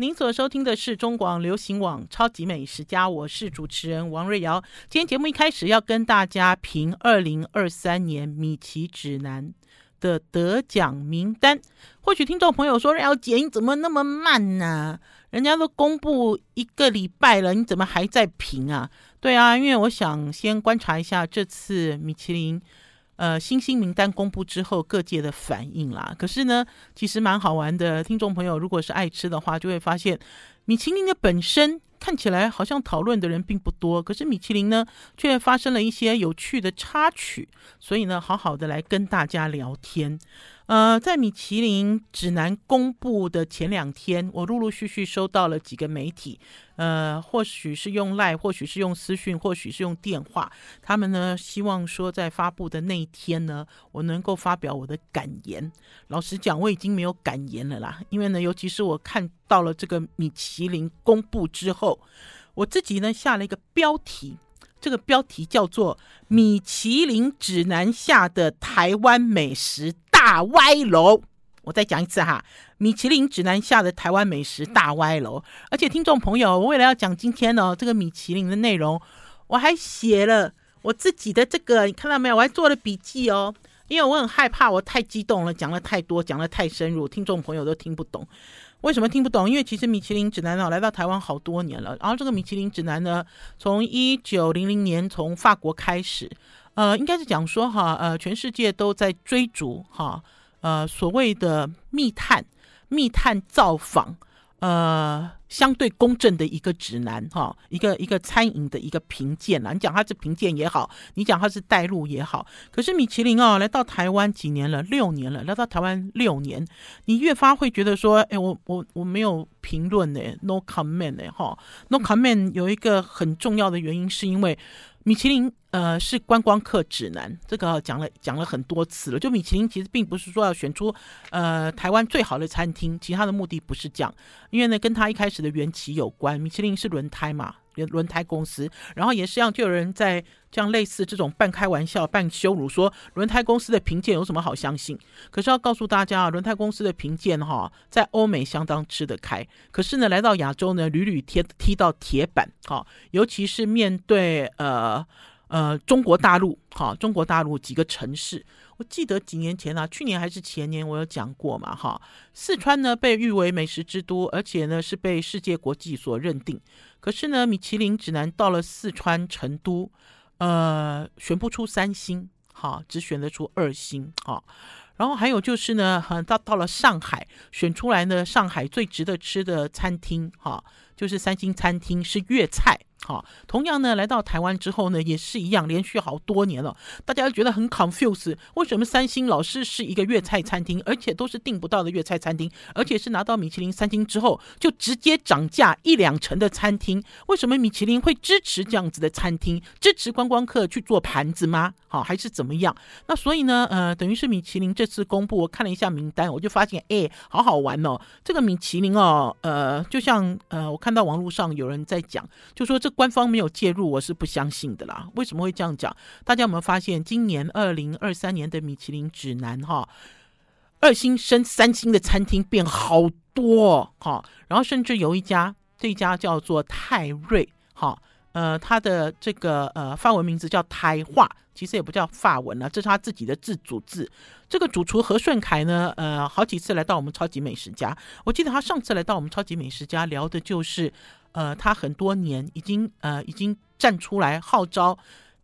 您所收听的是中广流行网《超级美食家》，我是主持人王瑞瑶。今天节目一开始要跟大家评二零二三年米其指南的得奖名单。或许听众朋友说：“瑞瑶姐，你怎么那么慢呢？人家都公布一个礼拜了，你怎么还在评啊？”对啊，因为我想先观察一下这次米其林。呃，星星名单公布之后，各界的反应啦。可是呢，其实蛮好玩的。听众朋友，如果是爱吃的话，就会发现，米其林的本身看起来好像讨论的人并不多，可是米其林呢，却发生了一些有趣的插曲。所以呢，好好的来跟大家聊天。呃，在米其林指南公布的前两天，我陆陆续续收到了几个媒体，呃，或许是用 LINE，或许是用私讯，或许是用电话，他们呢希望说在发布的那一天呢，我能够发表我的感言。老实讲，我已经没有感言了啦，因为呢，尤其是我看到了这个米其林公布之后，我自己呢下了一个标题。这个标题叫做《米其林指南下的台湾美食大歪楼》。我再讲一次哈，《米其林指南下的台湾美食大歪楼》。而且听众朋友，我为了要讲今天呢这个米其林的内容，我还写了我自己的这个，你看到没有？我还做了笔记哦，因为我很害怕我太激动了，讲了太多，讲的太深入，听众朋友都听不懂。为什么听不懂？因为其实米其林指南呢来到台湾好多年了，然后这个米其林指南呢，从一九零零年从法国开始，呃，应该是讲说哈，呃，全世界都在追逐哈，呃，所谓的密探、密探造访。呃，相对公正的一个指南，哈，一个一个餐饮的一个评鉴啦。你讲它是评鉴也好，你讲它是带路也好。可是米其林哦，来到台湾几年了？六年了，来到台湾六年，你越发会觉得说，哎，我我我没有评论呢，no comment 呢，哈，no comment 有一个很重要的原因，是因为。米其林呃是观光客指南，这个讲了讲了很多次了。就米其林其实并不是说要选出呃台湾最好的餐厅，其他的目的不是这样，因为呢跟他一开始的缘起有关。米其林是轮胎嘛。轮胎公司，然后也是让就有人在这样类似这种半开玩笑、半羞辱，说轮胎公司的评鉴有什么好相信？可是要告诉大家啊，轮胎公司的评鉴哈，在欧美相当吃得开，可是呢，来到亚洲呢，屡屡贴踢到铁板哈，尤其是面对呃呃中国大陆哈，中国大陆几个城市。我记得几年前啊，去年还是前年，我有讲过嘛，哈，四川呢被誉为美食之都，而且呢是被世界国际所认定。可是呢，米其林指南到了四川成都，呃，选不出三星，哈，只选得出二星，哈。然后还有就是呢，哈，到到了上海，选出来呢，上海最值得吃的餐厅，哈，就是三星餐厅，是粤菜。好，同样呢，来到台湾之后呢，也是一样，连续好多年了，大家都觉得很 confuse，为什么三星老是是一个粤菜餐厅，而且都是订不到的粤菜餐厅，而且是拿到米其林三星之后就直接涨价一两成的餐厅，为什么米其林会支持这样子的餐厅，支持观光客去做盘子吗？好，还是怎么样？那所以呢，呃，等于是米其林这次公布，我看了一下名单，我就发现，哎，好好玩哦，这个米其林哦，呃，就像呃，我看到网络上有人在讲，就说这。官方没有介入，我是不相信的啦。为什么会这样讲？大家有没有发现，今年二零二三年的米其林指南哈，二星升三星的餐厅变好多哈，然后甚至有一家，这一家叫做泰瑞哈，呃，他的这个呃法文名字叫台话，其实也不叫法文了，这是他自己的自主字。这个主厨何顺凯呢，呃，好几次来到我们超级美食家，我记得他上次来到我们超级美食家聊的就是。呃，他很多年已经呃已经站出来号召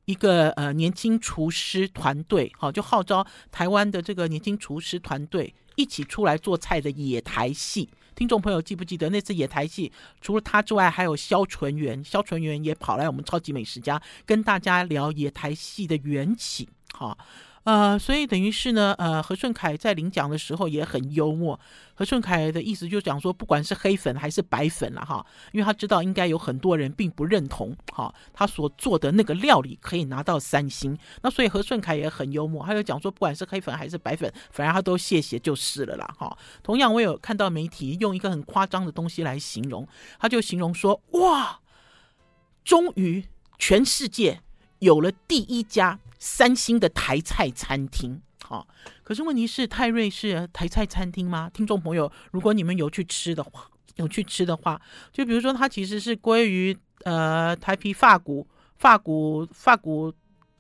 一个呃年轻厨师团队，好，就号召台湾的这个年轻厨师团队一起出来做菜的野台戏。听众朋友记不记得那次野台戏？除了他之外，还有萧纯元，萧纯元也跑来我们超级美食家跟大家聊野台戏的缘起，好。呃，所以等于是呢，呃，何顺凯在领奖的时候也很幽默。何顺凯的意思就讲说，不管是黑粉还是白粉了哈，因为他知道应该有很多人并不认同哈，他所做的那个料理可以拿到三星。那所以何顺凯也很幽默，他就讲说，不管是黑粉还是白粉，反正他都谢谢就是了啦哈。同样，我有看到媒体用一个很夸张的东西来形容，他就形容说，哇，终于全世界有了第一家。三星的台菜餐厅，好、可是问题是泰瑞是台菜餐厅吗？听众朋友，如果你们有去吃的话，有去吃的话，就比如说它其实是归于呃台皮发骨、发骨、发骨，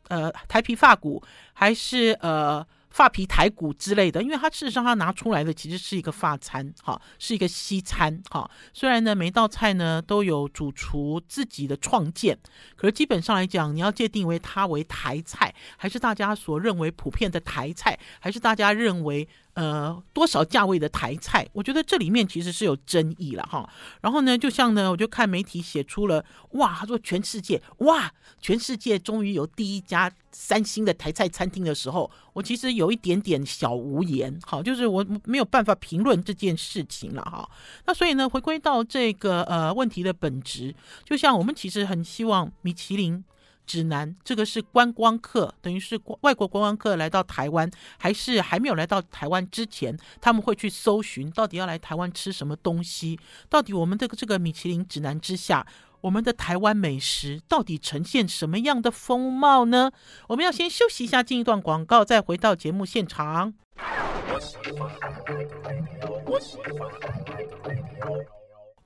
呃台皮发骨，还是呃。发皮台骨之类的，因为它事实上它拿出来的其实是一个发餐，哈，是一个西餐，哈。虽然呢每道菜呢都有主厨自己的创建，可是基本上来讲，你要界定为它为台菜，还是大家所认为普遍的台菜，还是大家认为。呃，多少价位的台菜？我觉得这里面其实是有争议了哈。然后呢，就像呢，我就看媒体写出了，哇，他说全世界，哇，全世界终于有第一家三星的台菜餐厅的时候，我其实有一点点小无言，好，就是我没有办法评论这件事情了哈。那所以呢，回归到这个呃问题的本质，就像我们其实很希望米其林。指南，这个是观光客，等于是外国观光客来到台湾，还是还没有来到台湾之前，他们会去搜寻到底要来台湾吃什么东西？到底我们这个这个米其林指南之下，我们的台湾美食到底呈现什么样的风貌呢？我们要先休息一下，进一段广告，再回到节目现场。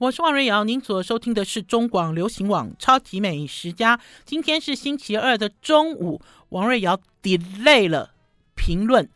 我是王瑞瑶，您所收听的是中广流行网《超级美食家》。今天是星期二的中午，王瑞瑶 delay 了评论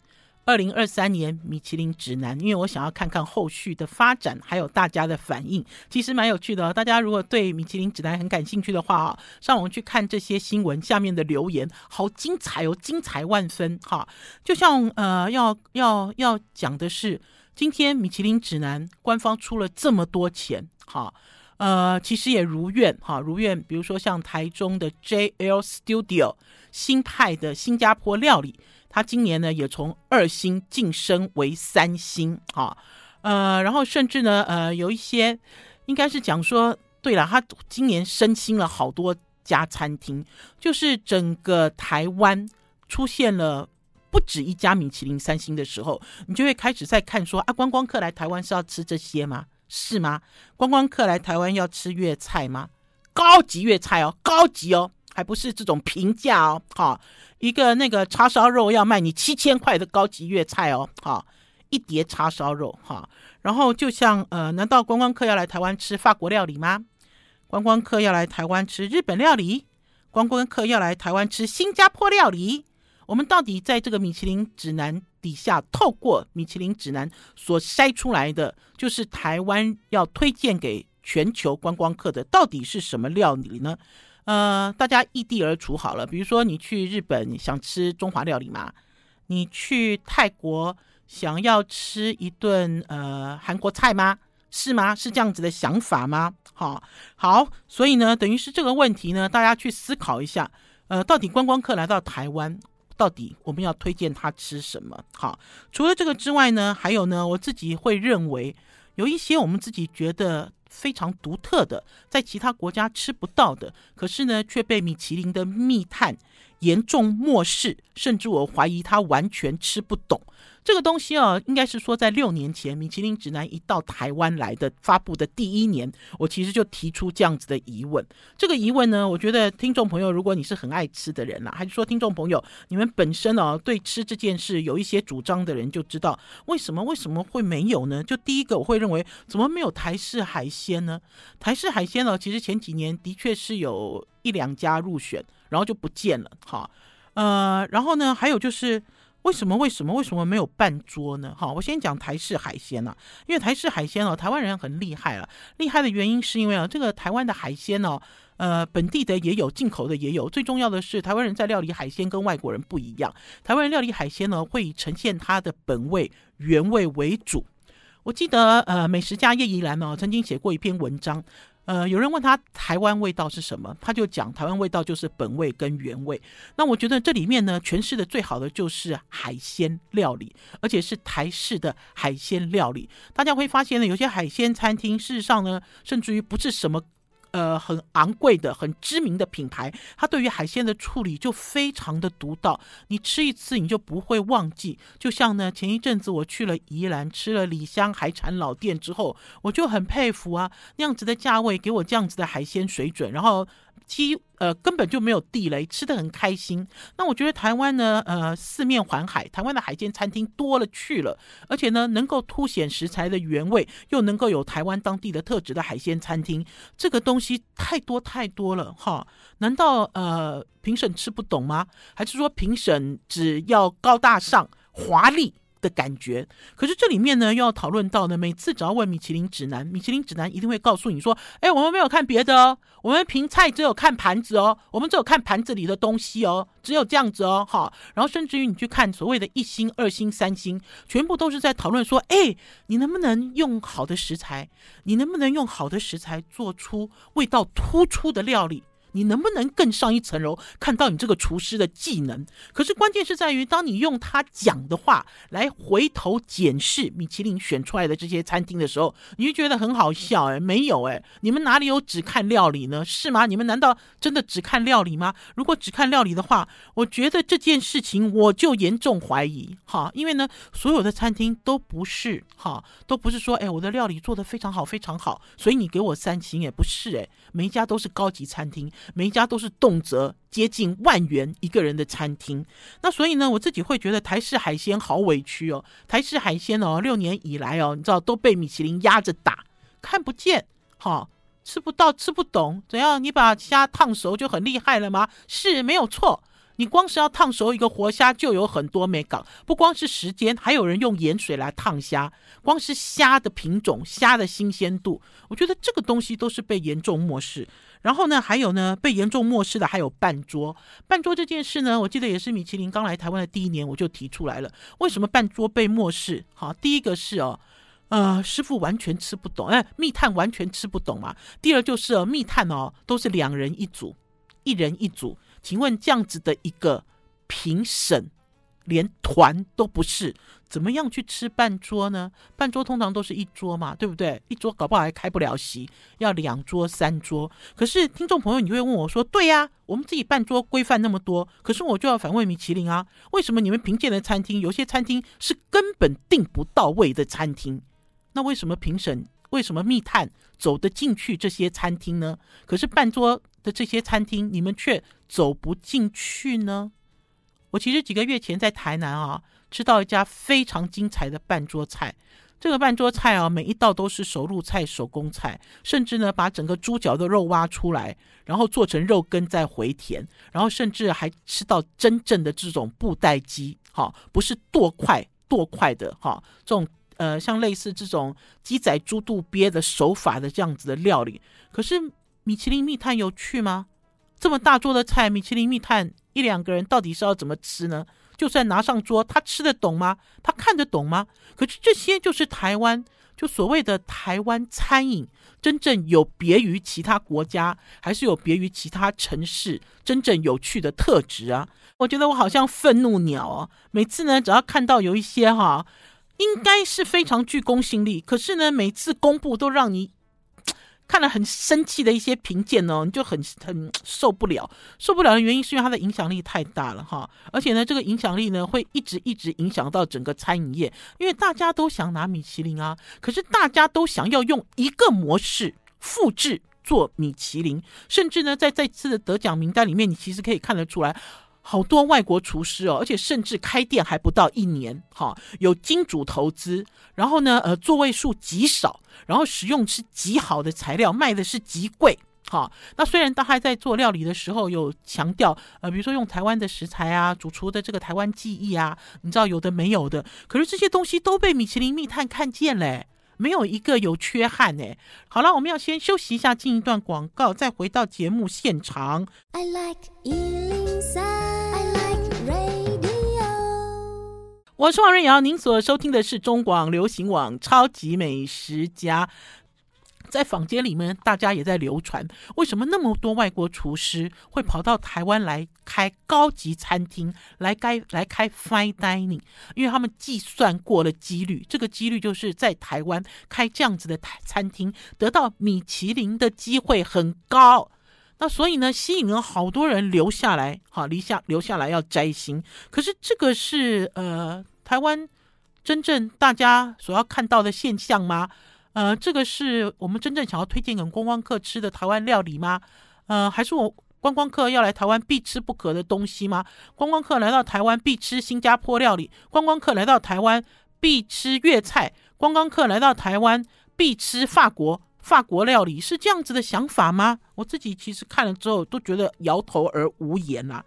二零二三年米其林指南，因为我想要看看后续的发展，还有大家的反应。其实蛮有趣的，大家如果对米其林指南很感兴趣的话啊，上网去看这些新闻下面的留言，好精彩哦，精彩万分哈！就像呃，要要要讲的是。今天米其林指南官方出了这么多钱，哈，呃，其实也如愿，哈，如愿。比如说像台中的 JL Studio 新派的新加坡料理，它今年呢也从二星晋升为三星，哈，呃，然后甚至呢，呃，有一些应该是讲说，对了，它今年升星了好多家餐厅，就是整个台湾出现了。不止一家米其林三星的时候，你就会开始在看说啊，观光客来台湾是要吃这些吗？是吗？观光客来台湾要吃粤菜吗？高级粤菜哦，高级哦，还不是这种平价哦。好，一个那个叉烧肉要卖你七千块的高级粤菜哦。好，一碟叉烧肉哈。然后就像呃，难道观光客要来台湾吃法国料理吗？观光客要来台湾吃日本料理？观光客要来台湾吃新加坡料理？我们到底在这个米其林指南底下，透过米其林指南所筛出来的，就是台湾要推荐给全球观光客的，到底是什么料理呢？呃，大家异地而处好了，比如说你去日本想吃中华料理吗？你去泰国想要吃一顿呃韩国菜吗？是吗？是这样子的想法吗？好，好，所以呢，等于是这个问题呢，大家去思考一下，呃，到底观光客来到台湾，到底我们要推荐他吃什么？好，除了这个之外呢，还有呢，我自己会认为有一些我们自己觉得非常独特的，在其他国家吃不到的，可是呢，却被米其林的密探严重漠视，甚至我怀疑他完全吃不懂。这个东西啊，应该是说在六年前，米其林指南一到台湾来的发布的第一年，我其实就提出这样子的疑问。这个疑问呢，我觉得听众朋友，如果你是很爱吃的人啦，还是说听众朋友你们本身哦对吃这件事有一些主张的人，就知道为什么为什么会没有呢？就第一个，我会认为怎么没有台式海鲜呢？台式海鲜呢，其实前几年的确是有一两家入选，然后就不见了。哈，呃，然后呢，还有就是。为什么？为什么？为什么没有办桌呢？好，我先讲台式海鲜啊，因为台式海鲜哦，台湾人很厉害啊。厉害的原因是因为啊，这个台湾的海鲜哦，呃，本地的也有，进口的也有。最重要的是，台湾人在料理海鲜跟外国人不一样。台湾人料理海鲜呢，会呈现它的本味原味为主。我记得呃，美食家叶怡兰呢，曾经写过一篇文章。呃，有人问他台湾味道是什么，他就讲台湾味道就是本味跟原味。那我觉得这里面呢，诠释的最好的就是海鲜料理，而且是台式的海鲜料理。大家会发现呢，有些海鲜餐厅事实上呢，甚至于不是什么。呃，很昂贵的、很知名的品牌，它对于海鲜的处理就非常的独到，你吃一次你就不会忘记。就像呢，前一阵子我去了宜兰，吃了李香海产老店之后，我就很佩服啊，那样子的价位给我这样子的海鲜水准，然后几呃根本就没有地雷，吃的很开心。那我觉得台湾呢，呃，四面环海，台湾的海鲜餐厅多了去了，而且呢，能够凸显食材的原味，又能够有台湾当地的特质的海鲜餐厅，这个东西太多太多了哈。难道呃评审吃不懂吗？还是说评审只要高大上、华丽？的感觉，可是这里面呢，又要讨论到呢，每次只要问米其林指南，米其林指南一定会告诉你说，哎，我们没有看别的哦，我们评菜只有看盘子哦，我们只有看盘子里的东西哦，只有这样子哦，好，然后甚至于你去看所谓的一星、二星、三星，全部都是在讨论说，哎，你能不能用好的食材，你能不能用好的食材做出味道突出的料理？你能不能更上一层楼，看到你这个厨师的技能？可是关键是在于，当你用他讲的话来回头检视米其林选出来的这些餐厅的时候，你就觉得很好笑诶，没有诶，你们哪里有只看料理呢？是吗？你们难道真的只看料理吗？如果只看料理的话，我觉得这件事情我就严重怀疑哈，因为呢，所有的餐厅都不是哈，都不是说诶，我的料理做得非常好非常好，所以你给我三星也不是诶，每一家都是高级餐厅。每一家都是动辄接近万元一个人的餐厅，那所以呢，我自己会觉得台式海鲜好委屈哦。台式海鲜哦，六年以来哦，你知道都被米其林压着打，看不见，哈、吃不到，吃不懂，怎样？你把虾烫熟就很厉害了吗？是没有错。你光是要烫熟一个活虾，就有很多美感，不光是时间，还有人用盐水来烫虾。光是虾的品种、虾的新鲜度，我觉得这个东西都是被严重漠视。然后呢，还有呢，被严重漠视的还有半桌。半桌这件事呢，我记得也是米其林刚来台湾的第一年，我就提出来了。为什么半桌被漠视？好，第一个是哦，呃，师傅完全吃不懂，哎，密探完全吃不懂嘛。第二就是哦，密探哦，都是两人一组，一人一组。请问这样子的一个评审，连团都不是，怎么样去吃半桌呢？半桌通常都是一桌嘛，对不对？一桌搞不好还开不了席，要两桌三桌。可是听众朋友，你会问我说：“对呀，我们自己办桌规范那么多，可是我就要反问米其林啊，为什么你们评鉴的餐厅有些餐厅是根本订不到位的餐厅？那为什么评审？为什么密探走得进去这些餐厅呢？可是半桌的这些餐厅，你们却走不进去呢？我其实几个月前在台南啊，吃到一家非常精彩的半桌菜。这个半桌菜啊，每一道都是手入菜、手工菜，甚至呢，把整个猪脚的肉挖出来，然后做成肉羹再回填，然后甚至还吃到真正的这种布袋鸡，哈，不是剁块剁块的哈，这种呃，像类似这种鸡仔猪肚鳖的手法的这样子的料理，可是。米其林密探有去吗？这么大桌的菜，米其林密探一两个人到底是要怎么吃呢？就算拿上桌，他吃得懂吗？他看得懂吗？可是这些就是台湾，就所谓的台湾餐饮，真正有别于其他国家，还是有别于其他城市真正有趣的特质啊！我觉得我好像愤怒鸟哦，每次呢，只要看到有一些哈，应该是非常具公信力，可是呢，每次公布都让你。看了很生气的一些评鉴哦，你就很很受不了，受不了的原因是因为它的影响力太大了哈，而且呢，这个影响力呢会一直一直影响到整个餐饮业，因为大家都想拿米其林啊，可是大家都想要用一个模式复制做米其林，甚至呢，在这次的得奖名单里面，你其实可以看得出来。好多外国厨师哦，而且甚至开店还不到一年，哈，有金主投资，然后呢，呃，座位数极少，然后使用是极好的材料，卖的是极贵，哈。那虽然他还在做料理的时候有强调，呃，比如说用台湾的食材啊，主厨的这个台湾技艺啊，你知道有的没有的，可是这些东西都被米其林密探看见嘞，没有一个有缺憾呢。好了，我们要先休息一下，进一段广告，再回到节目现场。I like 我是王瑞瑶，您所收听的是中广流行网《超级美食家》。在坊间里面，大家也在流传，为什么那么多外国厨师会跑到台湾来开高级餐厅，来该来开 fine dining？因为他们计算过了几率，这个几率就是在台湾开这样子的餐厅，得到米其林的机会很高。那所以呢，吸引了好多人留下来，哈留下留下来要摘星。可是这个是呃台湾真正大家所要看到的现象吗？呃，这个是我们真正想要推荐给观光客吃的台湾料理吗？呃，还是我观光客要来台湾必吃不可的东西吗？观光客来到台湾必吃新加坡料理，观光客来到台湾必吃粤菜，观光客来到台湾必吃法国法国料理，是这样子的想法吗？我自己其实看了之后都觉得摇头而无言、啊。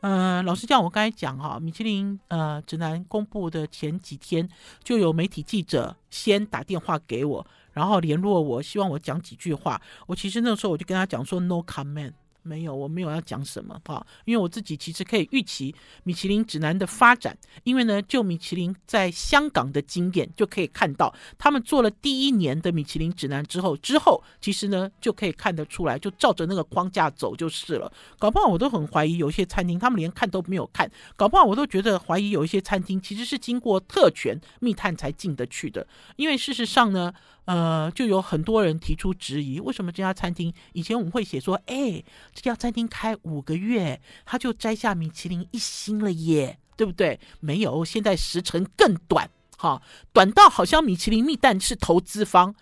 呃，老实讲，我刚才讲哈，米其林呃指南公布的前几天，就有媒体记者先打电话给我，然后联络我，希望我讲几句话。我其实那时候我就跟他讲说，no comment。没有，我没有要讲什么哈，因为我自己其实可以预期米其林指南的发展，因为呢，就米其林在香港的经验就可以看到，他们做了第一年的米其林指南之后，之后其实呢就可以看得出来，就照着那个框架走就是了。搞不好我都很怀疑，有一些餐厅他们连看都没有看，搞不好我都觉得怀疑有一些餐厅其实是经过特权密探才进得去的，因为事实上呢。呃，就有很多人提出质疑，为什么这家餐厅以前我们会写说，哎，这家餐厅开五个月，他就摘下米其林一星了耶，对不对？没有，现在时程更短，哈，短到好像米其林密探是投资方，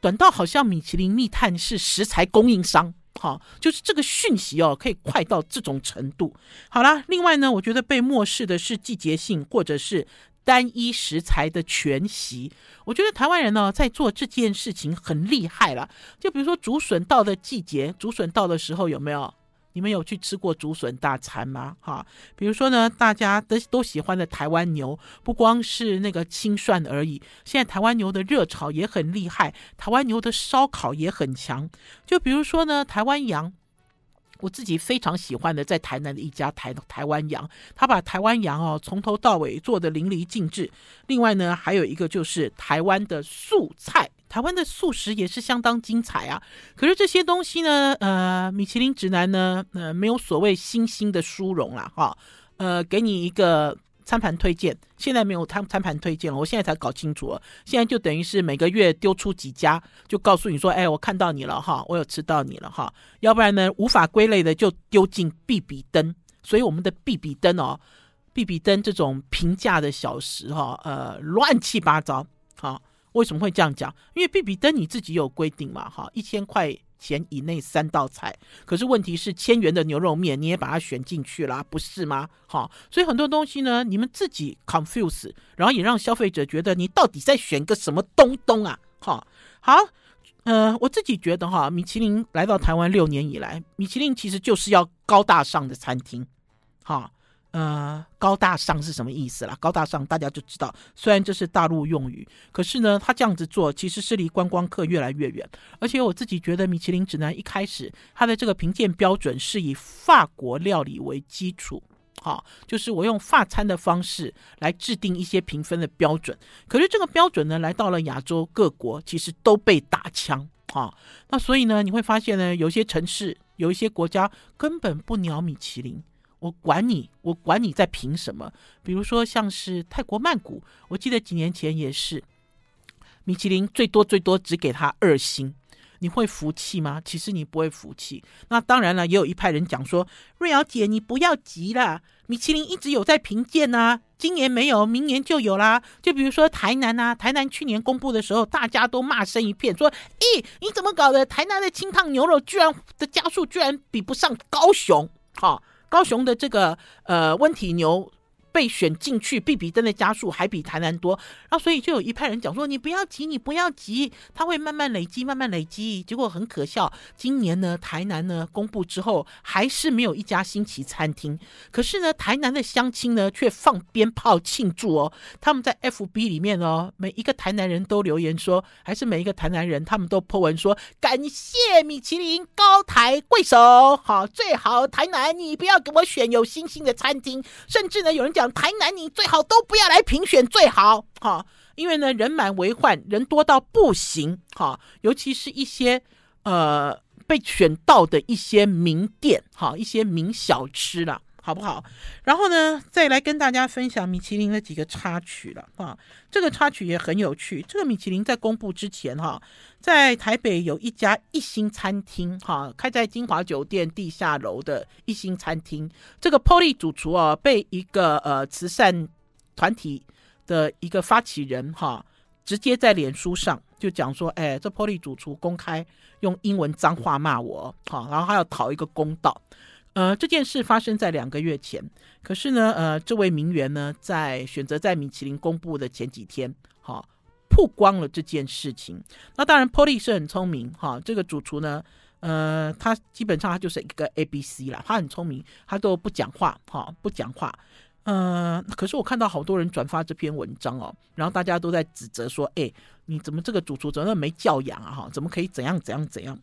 短到好像米其林密探是食材供应商，哈，就是这个讯息哦，可以快到这种程度。好啦，另外呢，我觉得被漠视的是季节性，或者是。单一食材的全席，我觉得台湾人呢在做这件事情很厉害了。就比如说竹笋到的季节，竹笋到的时候有没有？你们有去吃过竹笋大餐吗？哈，比如说呢，大家都都喜欢的台湾牛，不光是那个清涮而已，现在台湾牛的热潮也很厉害，台湾牛的烧烤也很强。就比如说呢，台湾羊。我自己非常喜欢的，在台南的一家台台湾羊，他把台湾羊哦从头到尾做的淋漓尽致。另外呢，还有一个就是台湾的素菜，台湾的素食也是相当精彩啊。可是这些东西呢，呃，米其林指南呢，呃，没有所谓星星的殊荣啦，哈，呃，给你一个。餐盘推荐现在没有餐餐盘推荐了，我现在才搞清楚了。现在就等于是每个月丢出几家，就告诉你说：“哎，我看到你了哈，我有吃到你了哈。”要不然呢，无法归类的就丢进必比登。所以我们的必比登哦，必比登这种平价的小食哈，呃，乱七八糟。好，为什么会这样讲？因为必比登你自己有规定嘛，哈，一千块。钱以内三道菜，可是问题是千元的牛肉面你也把它选进去了，不是吗？好，所以很多东西呢，你们自己 confuse，然后也让消费者觉得你到底在选个什么东东啊？好，好，呃，我自己觉得哈，米其林来到台湾六年以来，米其林其实就是要高大上的餐厅，好。呃，高大上是什么意思啦？高大上大家就知道，虽然这是大陆用语，可是呢，他这样子做其实是离观光客越来越远。而且我自己觉得，米其林指南一开始它的这个评鉴标准是以法国料理为基础，好，就是我用法餐的方式来制定一些评分的标准。可是这个标准呢，来到了亚洲各国，其实都被打枪，啊，那所以呢，你会发现呢，有些城市，有一些国家根本不鸟米其林。我管你，我管你在凭什么？比如说像是泰国曼谷，我记得几年前也是，米其林最多最多只给他二星，你会服气吗？其实你不会服气。那当然了，也有一派人讲说，瑞瑶姐你不要急啦，米其林一直有在评鉴呐，今年没有，明年就有啦。就比如说台南呐，台南去年公布的时候，大家都骂声一片，说，咦，你怎么搞的？台南的清汤牛肉居然的家数居然比不上高雄，哈。高雄的这个呃温体牛。被选进去，比比登的家数还比台南多，然后所以就有一派人讲说：“你不要急，你不要急，他会慢慢累积，慢慢累积。”结果很可笑，今年呢，台南呢公布之后，还是没有一家新奇餐厅。可是呢，台南的乡亲呢却放鞭炮庆祝哦。他们在 FB 里面哦，每一个台南人都留言说，还是每一个台南人他们都 po 文说：“感谢米其林高抬贵手，好最好台南你不要给我选有星星的餐厅。”甚至呢，有人讲。讲台南，你最好都不要来评选，最好哈，因为呢人满为患，人多到不行哈，尤其是一些呃被选到的一些名店哈，一些名小吃了，好不好？然后呢，再来跟大家分享米其林的几个插曲了啊，这个插曲也很有趣。这个米其林在公布之前哈，在台北有一家一星餐厅哈，开在金华酒店地下楼的一星餐厅。这个 Polly 主厨啊，被一个呃慈善团体的一个发起人哈直接在脸书上就讲说，哎，这 Polly 主厨公开用英文脏话骂我，好，然后还要讨一个公道。呃，这件事发生在两个月前，可是呢，呃，这位名媛呢，在选择在米其林公布的前几天，哈，曝光了这件事情。那当然，Polly 是很聪明，哈，这个主厨呢，呃，他基本上他就是一个 A B C 啦，他很聪明，他都不讲话，哈，不讲话。呃，可是我看到好多人转发这篇文章哦，然后大家都在指责说，哎，你怎么这个主厨怎么没教养啊？哈，怎么可以怎样怎样怎样？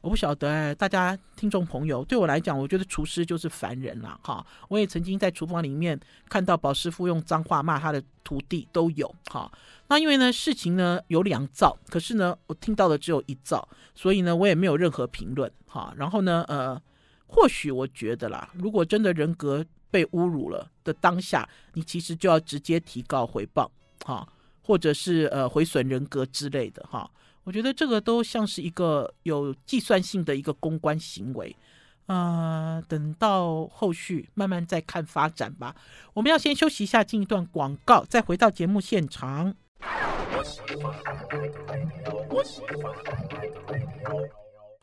我不晓得哎，大家听众朋友，对我来讲，我觉得厨师就是凡人了哈。我也曾经在厨房里面看到宝师傅用脏话骂他的徒弟都有哈。那因为呢，事情呢有两造，可是呢，我听到的只有一造，所以呢，我也没有任何评论哈。然后呢，呃，或许我觉得啦，如果真的人格被侮辱了的当下，你其实就要直接提高回报哈，或者是呃毁损人格之类的哈。我觉得这个都像是一个有计算性的一个公关行为，呃，等到后续慢慢再看发展吧。我们要先休息一下，进一段广告，再回到节目现场。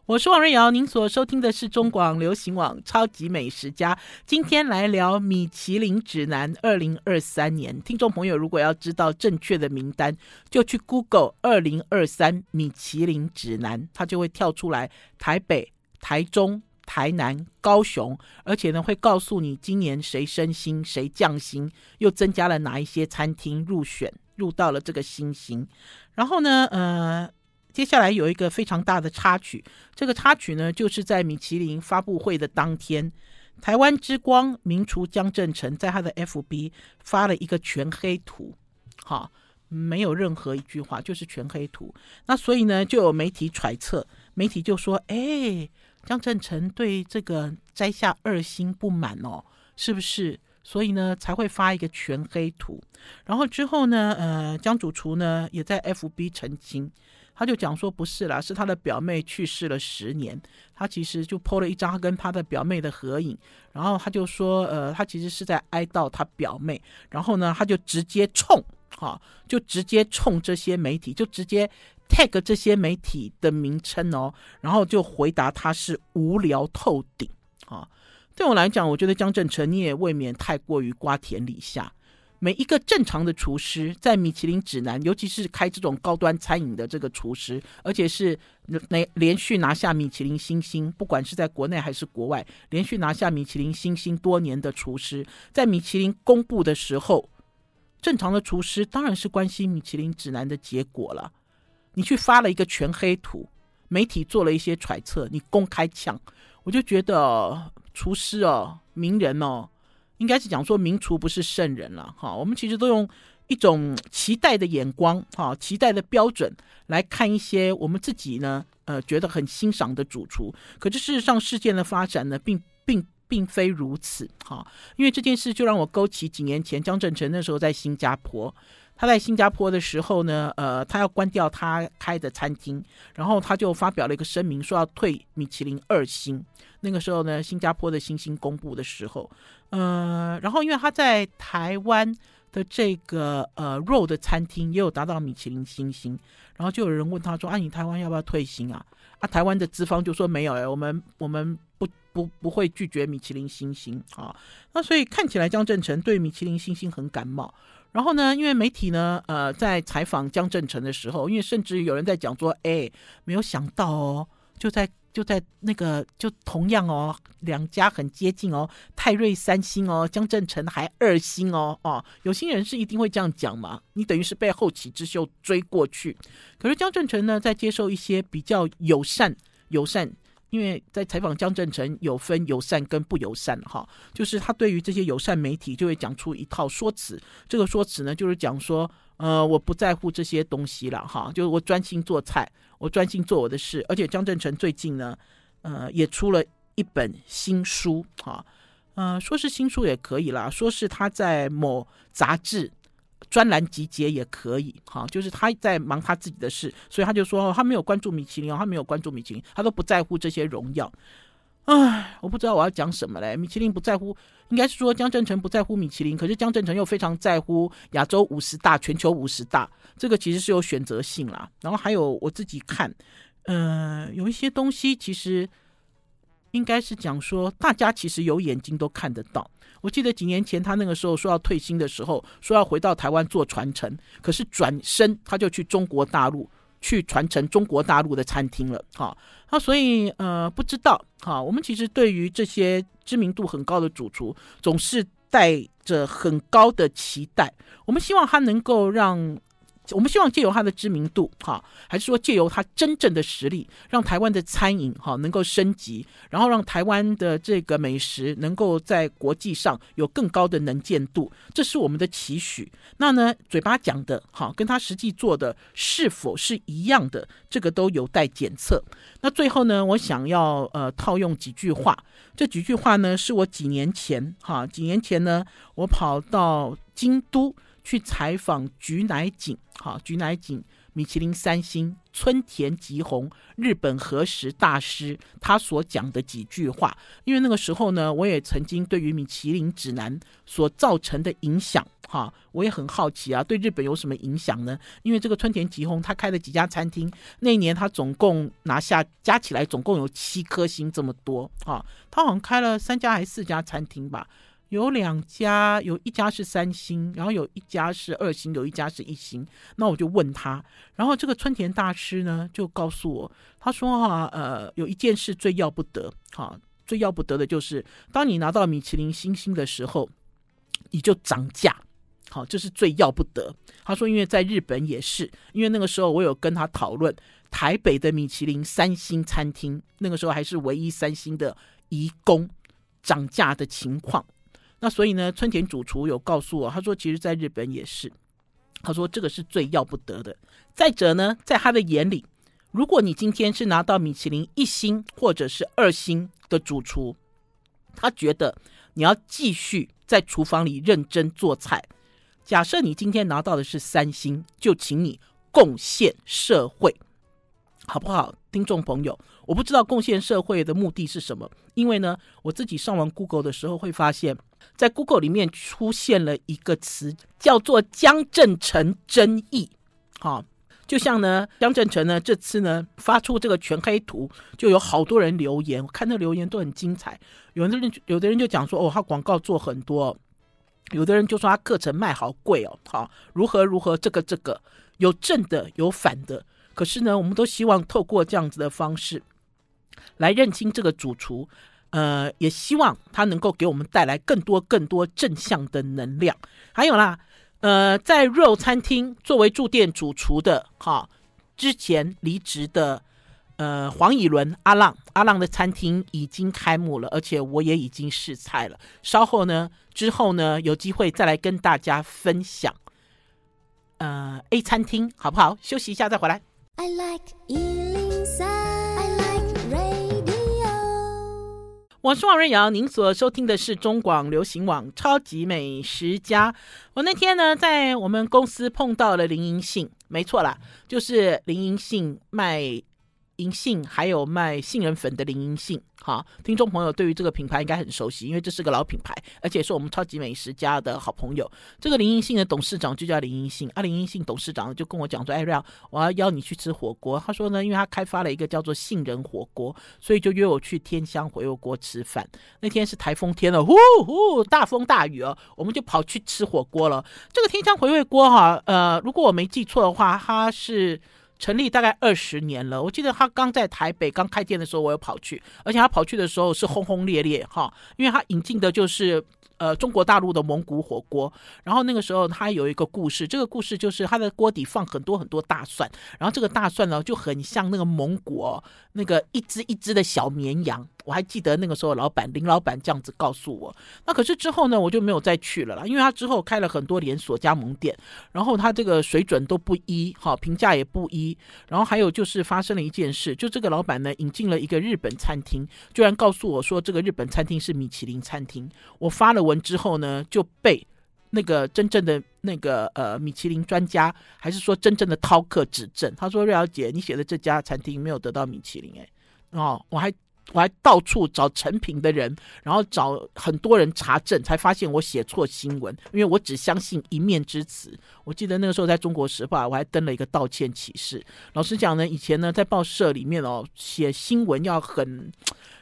我是王瑞瑶，您所收听的是中广流行网《超级美食家》。今天来聊米其林指南二零二三年。听众朋友，如果要知道正确的名单，就去 Google 二零二三米其林指南，它就会跳出来台北、台中、台南、高雄，而且呢会告诉你今年谁升星、谁降星，又增加了哪一些餐厅入选入到了这个星星。然后呢，呃。接下来有一个非常大的插曲，这个插曲呢，就是在米其林发布会的当天，台湾之光名厨江振成在他的 FB 发了一个全黑图，哈，没有任何一句话，就是全黑图。那所以呢，就有媒体揣测，媒体就说：“哎，江振成对这个摘下二星不满哦，是不是？所以呢，才会发一个全黑图。然后之后呢，呃，江主厨呢也在 FB 澄清。”他就讲说不是啦，是他的表妹去世了十年，他其实就 po 了一张他跟他的表妹的合影，然后他就说，呃，他其实是在哀悼他表妹，然后呢，他就直接冲，哈、就直接冲这些媒体，就直接 tag 这些媒体的名称哦，然后就回答他是无聊透顶，啊、对我来讲，我觉得江振成你也未免太过于瓜田李下。每一个正常的厨师在米其林指南，尤其是开这种高端餐饮的这个厨师，而且是连连续拿下米其林星星，不管是在国内还是国外，连续拿下米其林星星多年的厨师，在米其林公布的时候，正常的厨师当然是关心米其林指南的结果了。你去发了一个全黑图，媒体做了一些揣测，你公开呛，我就觉得厨师哦，名人哦。应该是讲说名厨不是圣人了哈，我们其实都用一种期待的眼光哈，期待的标准来看一些我们自己呢呃觉得很欣赏的主厨，可是事实上事件的发展呢并并并非如此哈，因为这件事就让我勾起几年前江振成那时候在新加坡。他在新加坡的时候呢，呃，他要关掉他开的餐厅，然后他就发表了一个声明，说要退米其林二星。那个时候呢，新加坡的星星公布的时候，呃，然后因为他在台湾的这个呃肉的餐厅也有达到米其林星星，然后就有人问他说：“啊，你台湾要不要退星啊？”啊，台湾的资方就说：“没有哎，我们我们不不不会拒绝米其林星星啊。”那所以看起来江振诚对米其林星星很感冒。然后呢，因为媒体呢，呃，在采访江振诚的时候，因为甚至有人在讲说，哎，没有想到哦，就在就在那个，就同样哦，两家很接近哦，泰瑞三星哦，江振诚还二星哦，哦，有心人士一定会这样讲嘛，你等于是被后起之秀追过去。可是江振诚呢，在接受一些比较友善友善。因为在采访江振诚有分友善跟不友善哈，就是他对于这些友善媒体就会讲出一套说辞，这个说辞呢就是讲说，呃，我不在乎这些东西了哈，就是我专心做菜，我专心做我的事，而且江振诚最近呢，呃，也出了一本新书哈，呃，说是新书也可以啦，说是他在某杂志。专栏集结也可以，哈，就是他在忙他自己的事，所以他就说他没有关注米其林，他没有关注米其林，他都不在乎这些荣耀。唉，我不知道我要讲什么嘞。米其林不在乎，应该是说江振成不在乎米其林，可是江振成又非常在乎亚洲五十大、全球五十大，这个其实是有选择性啦。然后还有我自己看，呃，有一些东西其实应该是讲说，大家其实有眼睛都看得到。我记得几年前他那个时候说要退休的时候，说要回到台湾做传承，可是转身他就去中国大陆去传承中国大陆的餐厅了。哈，那所以呃不知道哈，我们其实对于这些知名度很高的主厨，总是带着很高的期待，我们希望他能够让。我们希望借由他的知名度，哈，还是说借由他真正的实力，让台湾的餐饮哈能够升级，然后让台湾的这个美食能够在国际上有更高的能见度，这是我们的期许。那呢，嘴巴讲的哈，跟他实际做的是否是一样的，这个都有待检测。那最后呢，我想要呃套用几句话，这几句话呢是我几年前哈，几年前呢我跑到京都。去采访菊乃井，哈，菊乃井米其林三星村田吉宏日本和食大师，他所讲的几句话，因为那个时候呢，我也曾经对于米其林指南所造成的影响，哈，我也很好奇啊，对日本有什么影响呢？因为这个村田吉宏他开了几家餐厅，那一年他总共拿下加起来总共有七颗星这么多，啊，他好像开了三家还是四家餐厅吧。有两家，有一家是三星，然后有一家是二星，有一家是一星。那我就问他，然后这个村田大师呢就告诉我，他说哈，呃，有一件事最要不得，哈，最要不得的就是当你拿到米其林星星的时候，你就涨价，好，这是最要不得。他说，因为在日本也是，因为那个时候我有跟他讨论台北的米其林三星餐厅，那个时候还是唯一三星的颐宫涨价的情况。那所以呢，村田主厨有告诉我，他说，其实在日本也是，他说这个是最要不得的。再者呢，在他的眼里，如果你今天是拿到米其林一星或者是二星的主厨，他觉得你要继续在厨房里认真做菜。假设你今天拿到的是三星，就请你贡献社会。好不好，听众朋友？我不知道贡献社会的目的是什么，因为呢，我自己上完 Google 的时候会发现，在 Google 里面出现了一个词，叫做江振成争议。好，就像呢，江振成呢这次呢发出这个全黑图，就有好多人留言，我看那留言都很精彩。有的人有的人就讲说，哦，他广告做很多；有的人就说他课程卖好贵哦，好，如何如何，这个这个有正的有反的。可是呢，我们都希望透过这样子的方式来认清这个主厨，呃，也希望他能够给我们带来更多更多正向的能量。还有啦，呃，在肉餐厅作为驻店主厨的，哈，之前离职的，呃，黄以伦阿浪阿浪的餐厅已经开幕了，而且我也已经试菜了。稍后呢，之后呢，有机会再来跟大家分享，呃，A 餐厅好不好？休息一下再回来。I like 我是王瑞瑶，您所收听的是中广流行网《超级美食家》。我那天呢，在我们公司碰到了林银杏，没错啦，就是林银杏卖银杏，还有卖杏仁粉的林银杏。哈，听众朋友对于这个品牌应该很熟悉，因为这是个老品牌，而且是我们超级美食家的好朋友。这个林银杏的董事长就叫林银杏，啊，林银杏董事长就跟我讲说：“哎，廖，我要邀你去吃火锅。”他说呢，因为他开发了一个叫做杏仁火锅，所以就约我去天香回味锅吃饭。那天是台风天了，呼呼，大风大雨哦，我们就跑去吃火锅了。这个天香回味锅哈，呃，如果我没记错的话，它是。成立大概二十年了，我记得他刚在台北刚开店的时候，我有跑去，而且他跑去的时候是轰轰烈烈哈，因为他引进的就是呃中国大陆的蒙古火锅，然后那个时候他有一个故事，这个故事就是他的锅底放很多很多大蒜，然后这个大蒜呢就很像那个蒙古哦，那个一只一只的小绵羊。我还记得那个时候，老板林老板这样子告诉我。那可是之后呢，我就没有再去了啦，因为他之后开了很多连锁加盟店，然后他这个水准都不一，好评价也不一。然后还有就是发生了一件事，就这个老板呢引进了一个日本餐厅，居然告诉我说这个日本餐厅是米其林餐厅。我发了文之后呢，就被那个真正的那个呃米其林专家，还是说真正的饕客指正，他说瑞瑶姐，你写的这家餐厅没有得到米其林诶。哦，我还。我还到处找成品的人，然后找很多人查证，才发现我写错新闻，因为我只相信一面之词。我记得那个时候在中国时报，我还登了一个道歉启事。老实讲呢，以前呢在报社里面哦，写新闻要很。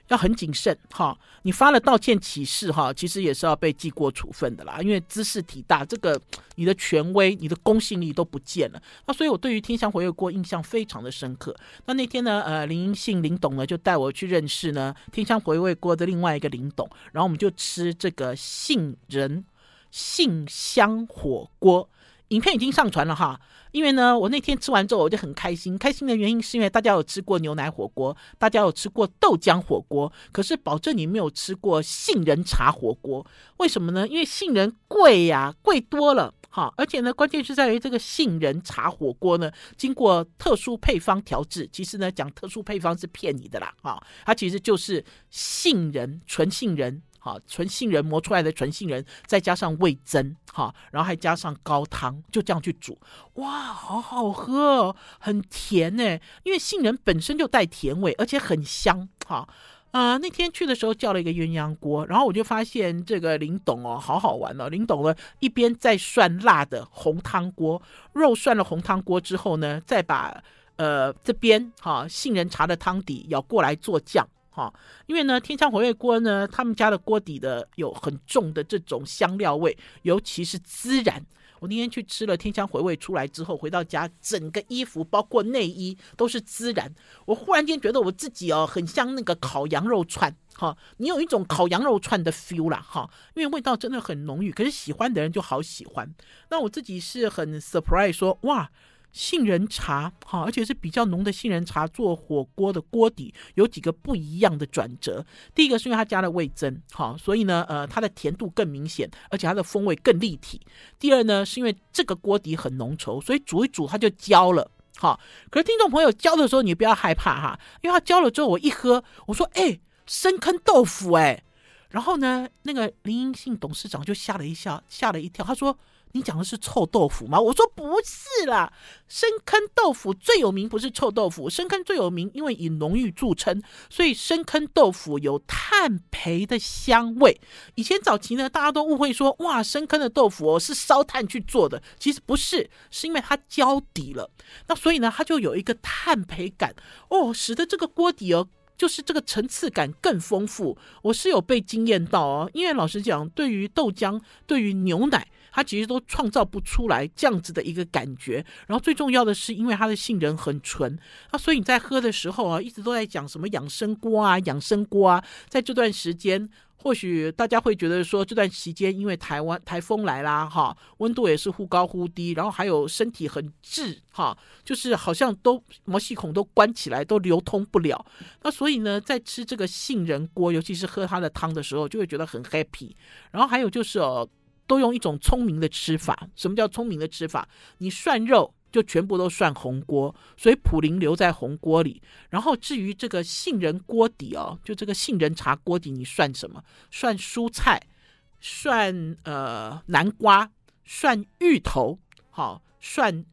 要很谨慎哈，你发了道歉启事哈，其实也是要被记过处分的啦。因为兹事体大，这个你的权威、你的公信力都不见了。那所以我对于天香回味锅印象非常的深刻。那那天呢，呃，林英信林董呢就带我去认识呢天香回味锅的另外一个林董，然后我们就吃这个杏仁杏香火锅。影片已经上传了哈，因为呢，我那天吃完之后我就很开心。开心的原因是因为大家有吃过牛奶火锅，大家有吃过豆浆火锅，可是保证你没有吃过杏仁茶火锅。为什么呢？因为杏仁贵呀，贵多了哈。而且呢，关键是在于这个杏仁茶火锅呢，经过特殊配方调制。其实呢，讲特殊配方是骗你的啦哈，它其实就是杏仁，纯杏仁。好，纯杏仁磨出来的纯杏仁，再加上味噌，哈，然后还加上高汤，就这样去煮，哇，好好喝哦，很甜呢，因为杏仁本身就带甜味，而且很香，哈，啊、那天去的时候叫了一个鸳鸯锅，然后我就发现这个林董哦，好好玩哦，林董呢一边在涮辣的红汤锅，肉涮了红汤锅之后呢，再把呃这边哈杏仁茶的汤底舀过来做酱。哈，因为呢，天香回味锅呢，他们家的锅底的有很重的这种香料味，尤其是孜然。我那天去吃了天香回味出来之后，回到家，整个衣服包括内衣都是孜然。我忽然间觉得我自己哦，很像那个烤羊肉串。哈，你有一种烤羊肉串的 feel 啦，哈，因为味道真的很浓郁。可是喜欢的人就好喜欢。那我自己是很 surprise 说，哇。杏仁茶，好，而且是比较浓的杏仁茶做火锅的锅底有几个不一样的转折。第一个是因为它加了味增，好，所以呢，呃，它的甜度更明显，而且它的风味更立体。第二呢，是因为这个锅底很浓稠，所以煮一煮它就焦了，好。可是听众朋友焦的时候你不要害怕哈，因为它焦了之后我一喝，我说哎，深坑豆腐哎，然后呢，那个林英信董事长就吓了一下，吓了一跳，他说。你讲的是臭豆腐吗？我说不是啦，深坑豆腐最有名不是臭豆腐，深坑最有名，因为以浓郁著称，所以深坑豆腐有炭焙的香味。以前早期呢，大家都误会说，哇，深坑的豆腐哦是烧炭去做的，其实不是，是因为它焦底了，那所以呢，它就有一个炭焙感哦，使得这个锅底哦。就是这个层次感更丰富，我是有被惊艳到哦。因为老实讲，对于豆浆、对于牛奶，它其实都创造不出来这样子的一个感觉。然后最重要的是，因为它的杏仁很纯，啊，所以你在喝的时候啊，一直都在讲什么养生锅啊、养生锅啊，在这段时间。或许大家会觉得说，这段期间因为台湾台风来啦，哈，温度也是忽高忽低，然后还有身体很滞，哈，就是好像都毛细孔都关起来，都流通不了。那所以呢，在吃这个杏仁锅，尤其是喝它的汤的时候，就会觉得很 happy。然后还有就是哦，都用一种聪明的吃法。什么叫聪明的吃法？你涮肉。就全部都涮红锅，所以普林留在红锅里。然后至于这个杏仁锅底哦，就这个杏仁茶锅底，你涮什么？涮蔬菜，涮呃南瓜，涮芋头，好，涮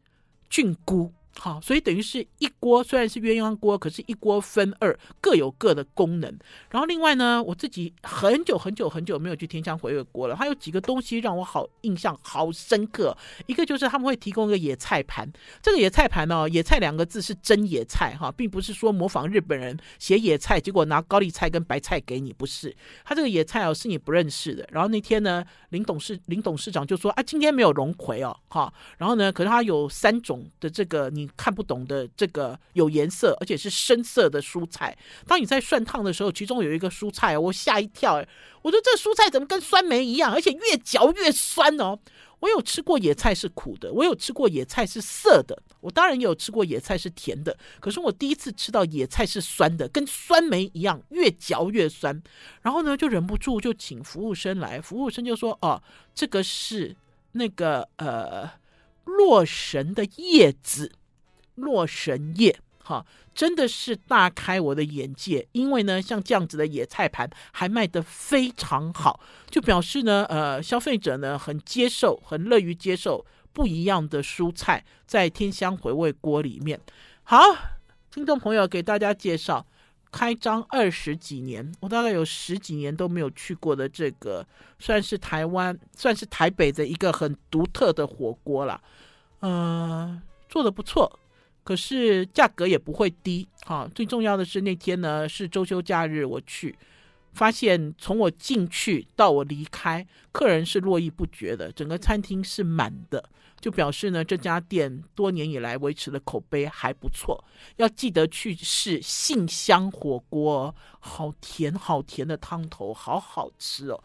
菌菇。好，所以等于是一锅，虽然是鸳鸯锅，可是一锅分二，各有各的功能。然后另外呢，我自己很久很久很久没有去天香回味锅了。它有几个东西让我好印象好深刻，一个就是他们会提供一个野菜盘。这个野菜盘呢，野菜两个字是真野菜哈，并不是说模仿日本人写野菜，结果拿高丽菜跟白菜给你，不是。他这个野菜哦，是你不认识的。然后那天呢，林董事林董事长就说啊，今天没有龙葵哦，哈。然后呢，可是他有三种的这个你。看不懂的这个有颜色而且是深色的蔬菜，当你在涮烫的时候，其中有一个蔬菜，我吓一跳，我说这蔬菜怎么跟酸梅一样，而且越嚼越酸哦。我有吃过野菜是苦的，我有吃过野菜是涩的，我当然也有吃过野菜是甜的，可是我第一次吃到野菜是酸的，跟酸梅一样，越嚼越酸。然后呢，就忍不住就请服务生来，服务生就说：“哦，这个是那个呃洛神的叶子。”洛神叶，哈，真的是大开我的眼界。因为呢，像这样子的野菜盘还卖得非常好，就表示呢，呃，消费者呢很接受，很乐于接受不一样的蔬菜在天香回味锅里面。好，听众朋友给大家介绍开张二十几年，我大概有十几年都没有去过的这个，算是台湾，算是台北的一个很独特的火锅了。呃，做的不错，可是价格也不会低。哈，最重要的是那天呢是周休假日，我去发现从我进去到我离开，客人是络绎不绝的，整个餐厅是满的。就表示呢，这家店多年以来维持的口碑还不错，要记得去试信箱火锅，好甜好甜的汤头，好好吃哦。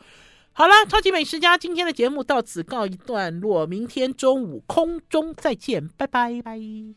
好了，超级美食家今天的节目到此告一段落，明天中午空中再见，拜拜拜。